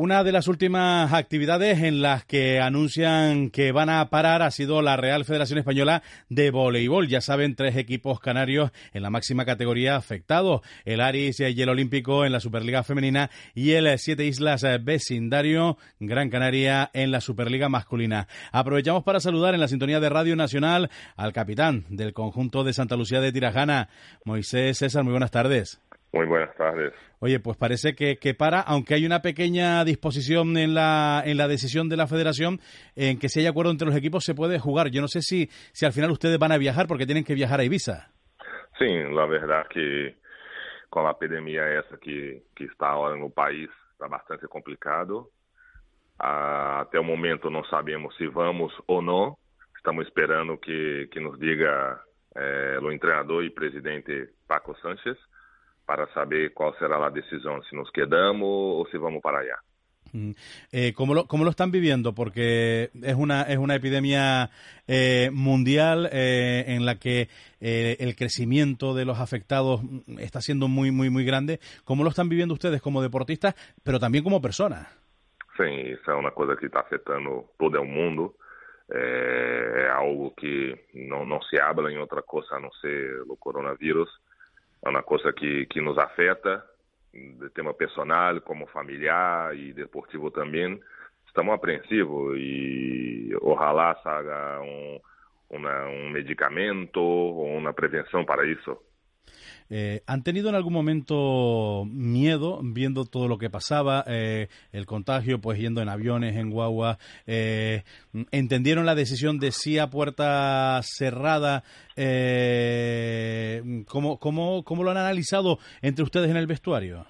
Una de las últimas actividades en las que anuncian que van a parar ha sido la Real Federación Española de Voleibol. Ya saben, tres equipos canarios en la máxima categoría afectados. El Aris y el Olímpico en la Superliga Femenina y el Siete Islas Vecindario Gran Canaria en la Superliga Masculina. Aprovechamos para saludar en la sintonía de Radio Nacional al capitán del conjunto de Santa Lucía de Tirajana, Moisés César. Muy buenas tardes. Muy buenas tardes. Oye, pues parece que, que, para, aunque hay una pequeña disposición en la, en la decisión de la federación en que si hay acuerdo entre los equipos se puede jugar. Yo no sé si, si al final ustedes van a viajar porque tienen que viajar a Ibiza. Sí, la verdad que con la epidemia esa que, que está ahora en el país está bastante complicado. Uh, até o momento não sabemos se vamos ou não. Estamos esperando que, que nos diga eh, o treinador e presidente Paco Sánchez para saber cuál será la decisión, si nos quedamos o si vamos para allá. Eh, ¿cómo, lo, ¿Cómo lo están viviendo? Porque es una, es una epidemia eh, mundial eh, en la que eh, el crecimiento de los afectados está siendo muy, muy, muy grande. ¿Cómo lo están viviendo ustedes como deportistas, pero también como personas? Sí, esa es una cosa que está afectando todo el mundo. Eh, es algo que no, no se habla en otra cosa, no sé, el coronavirus. É uma coisa que, que nos afeta, de tema personal, como familiar e deportivo também. Estamos apreensivos e ojalá salga um, um medicamento ou uma prevenção para isso. Eh, ¿Han tenido en algún momento miedo viendo todo lo que pasaba, eh, el contagio, pues yendo en aviones, en guagua? Eh, ¿Entendieron la decisión de sí puerta cerrada? Eh, ¿cómo, cómo, ¿Cómo lo han analizado entre ustedes en el vestuario?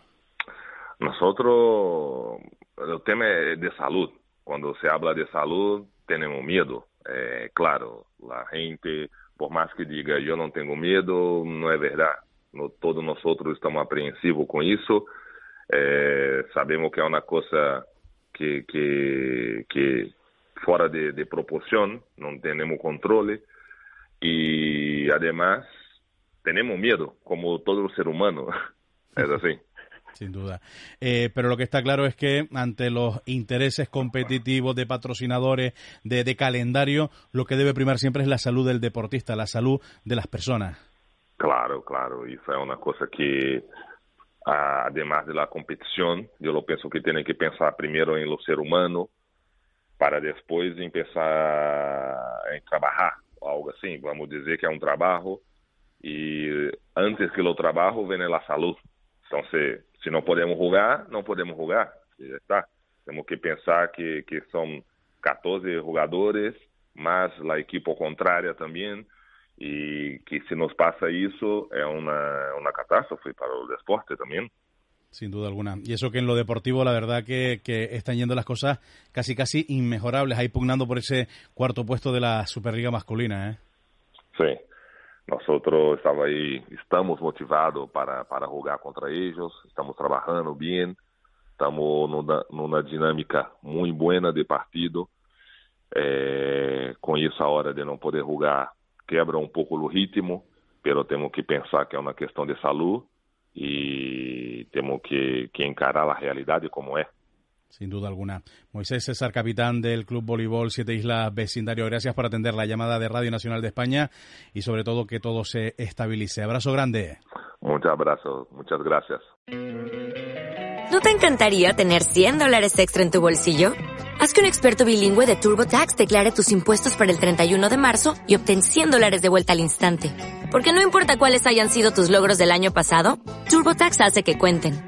Nosotros, el tema es de salud. Cuando se habla de salud, tenemos miedo. Eh, claro, la gente, por más que diga yo no tengo miedo, no es verdad no, todos nós outros estamos apreensivos com isso. É, sabemos que é uma coisa que, que, que fora de, de proporção, não temos controle e, además, temos medo, como todo ser humano. é assim. Sin duda. Eh, pero lo que está claro es que ante los intereses competitivos de patrocinadores, de, calendario, lo que debe primar siempre es la salud del deportista, la salud de las personas. Claro, claro, isso é uma coisa que, además de la competição, eu penso que tem que pensar primeiro em lo ser humano, para depois empezar em trabalhar, algo assim, vamos dizer que é um trabalho, e antes que o trabalho vem a saúde. Então, se, se não podemos jogar, não podemos jogar, já está. Temos que pensar que, que são 14 jogadores, mas a equipe contrária também, y que si nos pasa eso es una, una catástrofe para el deporte también. Sin duda alguna. Y eso que en lo deportivo, la verdad que, que están yendo las cosas casi casi inmejorables, ahí pugnando por ese cuarto puesto de la Superliga masculina. ¿eh? Sí, nosotros estamos ahí, estamos motivados para, para jugar contra ellos, estamos trabajando bien, estamos en una dinámica muy buena de partido. Eh, con esa hora de no poder jugar quebra um pouco o ritmo, pero temos que pensar que é uma questão de saúde e temos que, que encarar a realidade como é. Sin duda alguna. Moisés César, capitán del Club Voleibol Siete Islas Vecindario, gracias por atender la llamada de Radio Nacional de España y sobre todo que todo se estabilice. Abrazo grande. Muchos abrazos, muchas gracias. ¿No te encantaría tener 100 dólares extra en tu bolsillo? Haz que un experto bilingüe de TurboTax declare tus impuestos para el 31 de marzo y obtén 100 dólares de vuelta al instante. Porque no importa cuáles hayan sido tus logros del año pasado, TurboTax hace que cuenten.